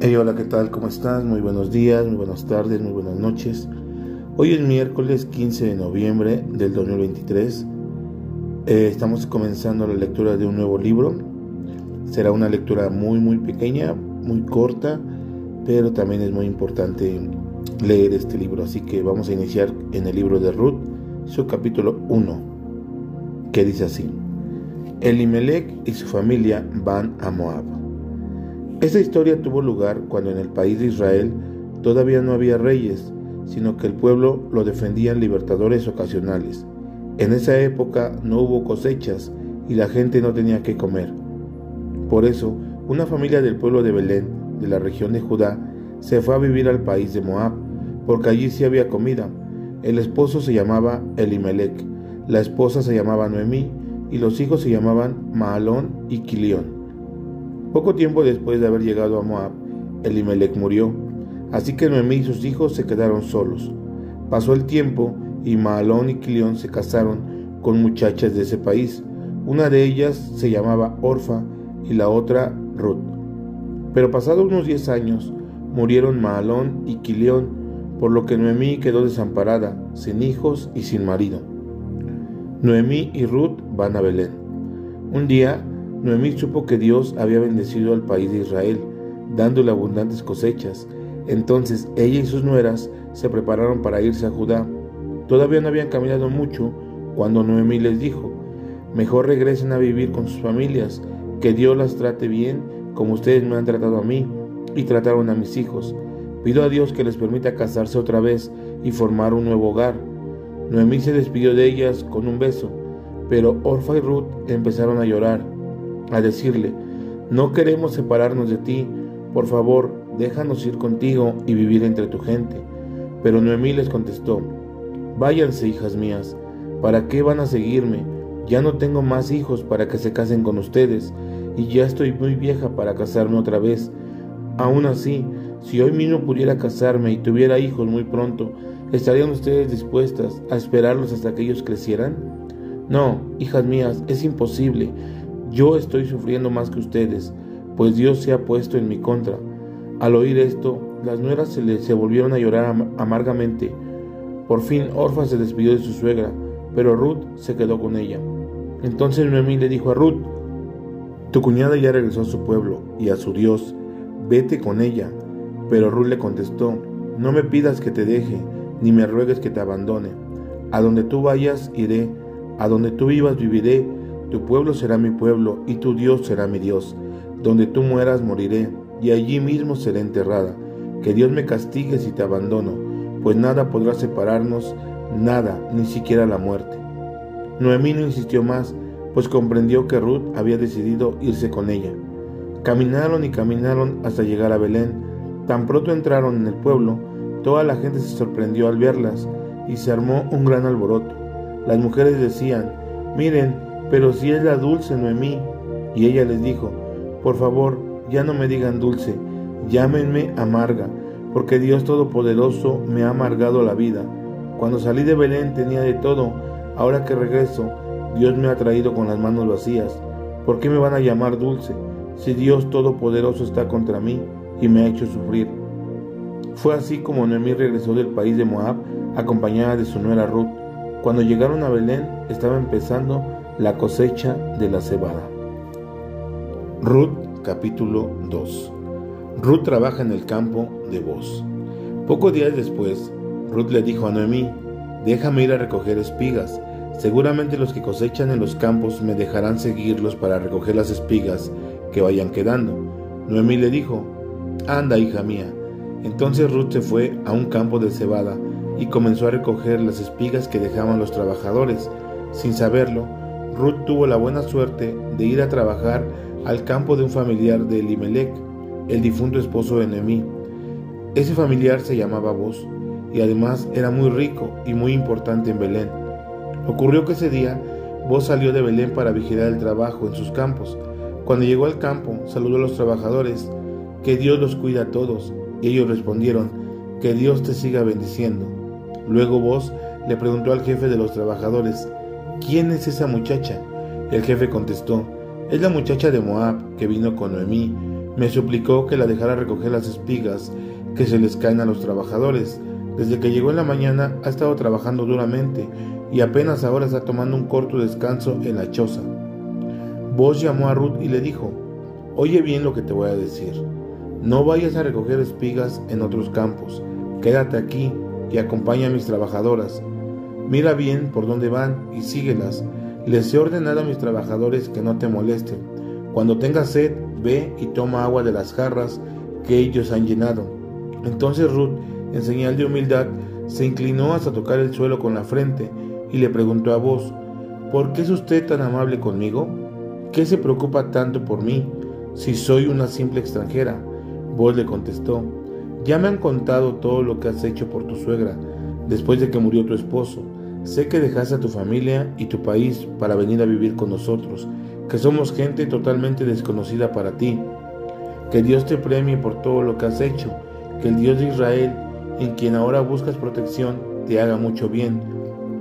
Hey, hola, ¿qué tal? ¿Cómo estás? Muy buenos días, muy buenas tardes, muy buenas noches. Hoy es miércoles 15 de noviembre del 2023. Eh, estamos comenzando la lectura de un nuevo libro. Será una lectura muy, muy pequeña, muy corta, pero también es muy importante leer este libro. Así que vamos a iniciar en el libro de Ruth, su capítulo 1, que dice así. Elimelech y su familia van a Moab. Esta historia tuvo lugar cuando en el país de Israel todavía no había reyes, sino que el pueblo lo defendían libertadores ocasionales. En esa época no hubo cosechas y la gente no tenía que comer. Por eso, una familia del pueblo de Belén, de la región de Judá, se fue a vivir al país de Moab, porque allí sí había comida. El esposo se llamaba Elimelech, la esposa se llamaba Noemí, y los hijos se llamaban Maalón y Quilión. Poco tiempo después de haber llegado a Moab, Elimelech murió, así que Noemí y sus hijos se quedaron solos. Pasó el tiempo y Maalón y Quilión se casaron con muchachas de ese país. Una de ellas se llamaba Orfa y la otra Ruth. Pero pasados unos diez años murieron Maalón y Quilión, por lo que Noemí quedó desamparada, sin hijos y sin marido. Noemí y Ruth van a Belén. Un día Noemí supo que Dios había bendecido al país de Israel, dándole abundantes cosechas. Entonces ella y sus nueras se prepararon para irse a Judá. Todavía no habían caminado mucho cuando Noemí les dijo, mejor regresen a vivir con sus familias, que Dios las trate bien como ustedes me han tratado a mí y trataron a mis hijos. Pido a Dios que les permita casarse otra vez y formar un nuevo hogar. Noemí se despidió de ellas con un beso, pero Orfa y Ruth empezaron a llorar a decirle, no queremos separarnos de ti, por favor, déjanos ir contigo y vivir entre tu gente. Pero Noemí les contestó, váyanse, hijas mías, ¿para qué van a seguirme? Ya no tengo más hijos para que se casen con ustedes, y ya estoy muy vieja para casarme otra vez. Aún así, si hoy mismo pudiera casarme y tuviera hijos muy pronto, ¿estarían ustedes dispuestas a esperarlos hasta que ellos crecieran? No, hijas mías, es imposible. Yo estoy sufriendo más que ustedes, pues Dios se ha puesto en mi contra. Al oír esto, las nueras se, le, se volvieron a llorar amargamente. Por fin Orfa se despidió de su suegra, pero Ruth se quedó con ella. Entonces Noemí le dijo a Ruth, Tu cuñada ya regresó a su pueblo y a su Dios, vete con ella. Pero Ruth le contestó, No me pidas que te deje, ni me ruegues que te abandone. A donde tú vayas iré, a donde tú vivas viviré, tu pueblo será mi pueblo y tu Dios será mi Dios. Donde tú mueras moriré y allí mismo seré enterrada. Que Dios me castigue si te abandono, pues nada podrá separarnos, nada, ni siquiera la muerte. Noemí no insistió más, pues comprendió que Ruth había decidido irse con ella. Caminaron y caminaron hasta llegar a Belén. Tan pronto entraron en el pueblo, toda la gente se sorprendió al verlas y se armó un gran alboroto. Las mujeres decían, miren, pero si es la dulce Noemí. Y ella les dijo, por favor, ya no me digan dulce, llámenme amarga, porque Dios Todopoderoso me ha amargado la vida. Cuando salí de Belén tenía de todo, ahora que regreso, Dios me ha traído con las manos vacías. ¿Por qué me van a llamar dulce si Dios Todopoderoso está contra mí y me ha hecho sufrir? Fue así como Noemí regresó del país de Moab acompañada de su nuera Ruth. Cuando llegaron a Belén estaba empezando la cosecha de la cebada. Ruth capítulo 2 Ruth trabaja en el campo de Boz. Pocos días después, Ruth le dijo a Noemí, déjame ir a recoger espigas. Seguramente los que cosechan en los campos me dejarán seguirlos para recoger las espigas que vayan quedando. Noemí le dijo, anda, hija mía. Entonces Ruth se fue a un campo de cebada y comenzó a recoger las espigas que dejaban los trabajadores. Sin saberlo, Ruth tuvo la buena suerte de ir a trabajar al campo de un familiar de Elimelech. el difunto esposo de Noemí. Ese familiar se llamaba Vos y además era muy rico y muy importante en Belén. Ocurrió que ese día Vos salió de Belén para vigilar el trabajo en sus campos. Cuando llegó al campo, saludó a los trabajadores, que Dios los cuida a todos, y ellos respondieron, que Dios te siga bendiciendo. Luego Vos le preguntó al jefe de los trabajadores, ¿quién es esa muchacha? El jefe contestó, es la muchacha de Moab que vino con Noemí. Me suplicó que la dejara recoger las espigas que se les caen a los trabajadores. Desde que llegó en la mañana ha estado trabajando duramente y apenas ahora está tomando un corto descanso en la choza. Vos llamó a Ruth y le dijo, Oye bien lo que te voy a decir. No vayas a recoger espigas en otros campos. Quédate aquí y acompaña a mis trabajadoras. Mira bien por dónde van y síguelas. Les he ordenado a mis trabajadores que no te molesten. Cuando tengas sed, ve y toma agua de las jarras que ellos han llenado. Entonces Ruth, en señal de humildad, se inclinó hasta tocar el suelo con la frente y le preguntó a vos, ¿por qué es usted tan amable conmigo? ¿Qué se preocupa tanto por mí si soy una simple extranjera? Vos le contestó, ya me han contado todo lo que has hecho por tu suegra después de que murió tu esposo. Sé que dejaste a tu familia y tu país para venir a vivir con nosotros, que somos gente totalmente desconocida para ti. Que Dios te premie por todo lo que has hecho, que el Dios de Israel, en quien ahora buscas protección, te haga mucho bien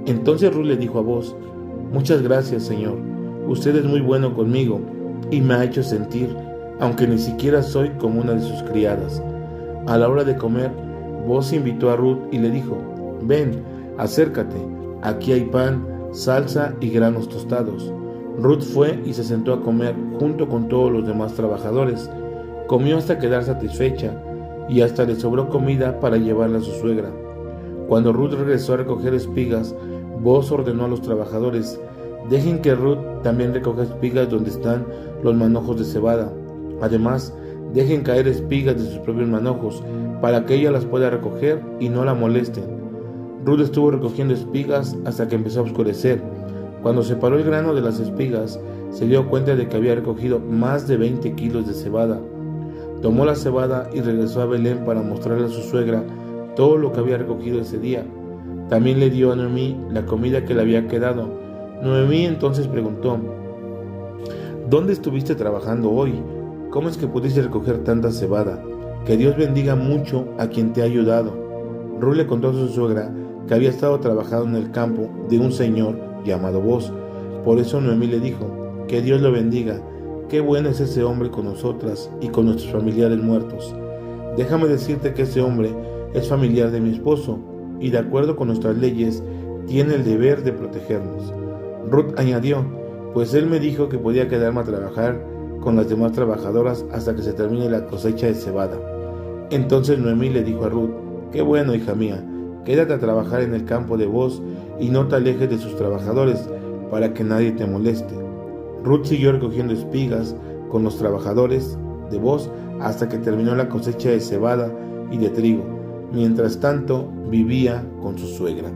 entonces Ruth le dijo a vos, Muchas gracias, Señor. Usted es muy bueno conmigo y me ha hecho sentir, aunque ni siquiera soy como una de sus criadas. A la hora de comer, vos invitó a Ruth y le dijo, Ven, acércate, aquí hay pan, salsa y granos tostados. Ruth fue y se sentó a comer junto con todos los demás trabajadores. Comió hasta quedar satisfecha y hasta le sobró comida para llevarla a su suegra. Cuando Ruth regresó a recoger espigas, Vos ordenó a los trabajadores, dejen que Ruth también recoja espigas donde están los manojos de cebada. Además, dejen caer espigas de sus propios manojos, para que ella las pueda recoger y no la molesten. Ruth estuvo recogiendo espigas hasta que empezó a oscurecer. Cuando separó el grano de las espigas, se dio cuenta de que había recogido más de 20 kilos de cebada. Tomó la cebada y regresó a Belén para mostrarle a su suegra todo lo que había recogido ese día. También le dio a Noemí la comida que le había quedado. Noemí entonces preguntó, ¿Dónde estuviste trabajando hoy? ¿Cómo es que pudiste recoger tanta cebada? Que Dios bendiga mucho a quien te ha ayudado. Ruth le contó a su suegra que había estado trabajando en el campo de un señor llamado Vos. Por eso Noemí le dijo, que Dios lo bendiga. Qué bueno es ese hombre con nosotras y con nuestros familiares muertos. Déjame decirte que ese hombre es familiar de mi esposo y de acuerdo con nuestras leyes tiene el deber de protegernos. Ruth añadió, pues él me dijo que podía quedarme a trabajar con las demás trabajadoras hasta que se termine la cosecha de cebada. Entonces Noemí le dijo a Ruth, qué bueno, hija mía, quédate a trabajar en el campo de vos y no te alejes de sus trabajadores para que nadie te moleste. Ruth siguió recogiendo espigas con los trabajadores de vos hasta que terminó la cosecha de cebada y de trigo Mientras tanto, vivía con su suegra.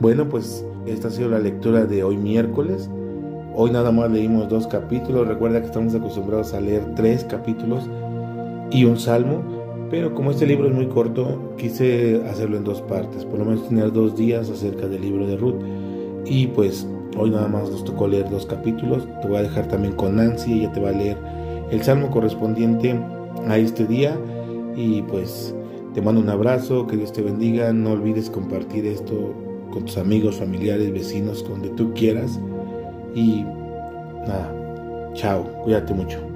Bueno, pues esta ha sido la lectura de hoy miércoles. Hoy nada más leímos dos capítulos. Recuerda que estamos acostumbrados a leer tres capítulos y un salmo. Pero como este libro es muy corto, quise hacerlo en dos partes. Por lo menos tener dos días acerca del libro de Ruth. Y pues hoy nada más nos tocó leer dos capítulos. Te voy a dejar también con Nancy. Ella te va a leer el salmo correspondiente a este día. Y pues te mando un abrazo, que Dios te bendiga. No olvides compartir esto con tus amigos, familiares, vecinos, donde tú quieras. Y nada, chao, cuídate mucho.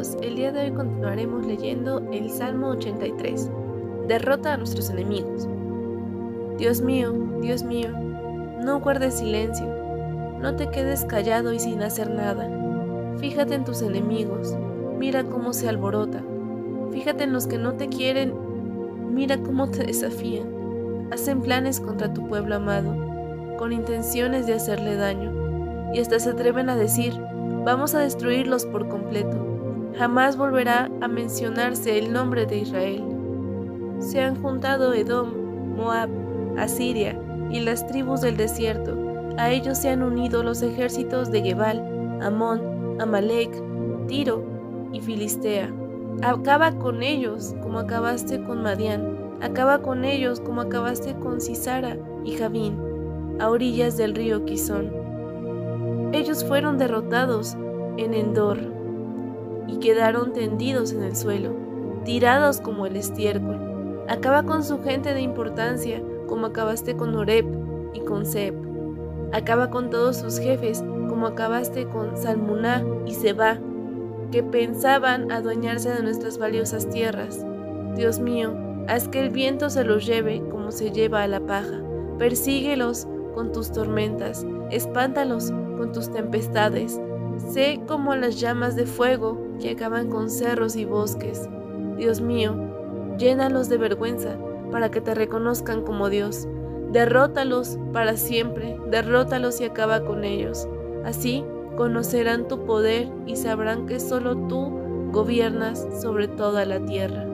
El día de hoy continuaremos leyendo el Salmo 83. Derrota a nuestros enemigos. Dios mío, Dios mío, no guardes silencio, no te quedes callado y sin hacer nada. Fíjate en tus enemigos, mira cómo se alborotan. Fíjate en los que no te quieren, mira cómo te desafían. Hacen planes contra tu pueblo amado, con intenciones de hacerle daño, y hasta se atreven a decir, vamos a destruirlos por completo. Jamás volverá a mencionarse el nombre de Israel. Se han juntado Edom, Moab, Asiria y las tribus del desierto. A ellos se han unido los ejércitos de Gebal, Amón, Amalek, Tiro y Filistea. Acaba con ellos como acabaste con Madián. Acaba con ellos como acabaste con Cisara y Javín, a orillas del río Quizón. Ellos fueron derrotados en Endor y quedaron tendidos en el suelo, tirados como el estiércol. Acaba con su gente de importancia como acabaste con Oreb y con Seb. Acaba con todos sus jefes como acabaste con Salmuná y Seba, que pensaban adueñarse de nuestras valiosas tierras. Dios mío, haz que el viento se los lleve como se lleva a la paja. Persíguelos con tus tormentas, espántalos con tus tempestades. Sé como las llamas de fuego que acaban con cerros y bosques. Dios mío, llénalos de vergüenza para que te reconozcan como Dios. Derrótalos para siempre, derrótalos y acaba con ellos. Así conocerán tu poder y sabrán que solo tú gobiernas sobre toda la tierra.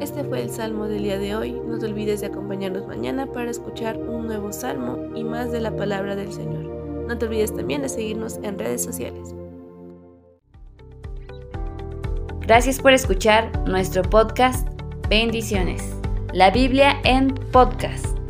Este fue el salmo del día de hoy. No te olvides de acompañarnos mañana para escuchar un nuevo salmo y más de la palabra del Señor. No te olvides también de seguirnos en redes sociales. Gracias por escuchar nuestro podcast. Bendiciones. La Biblia en podcast.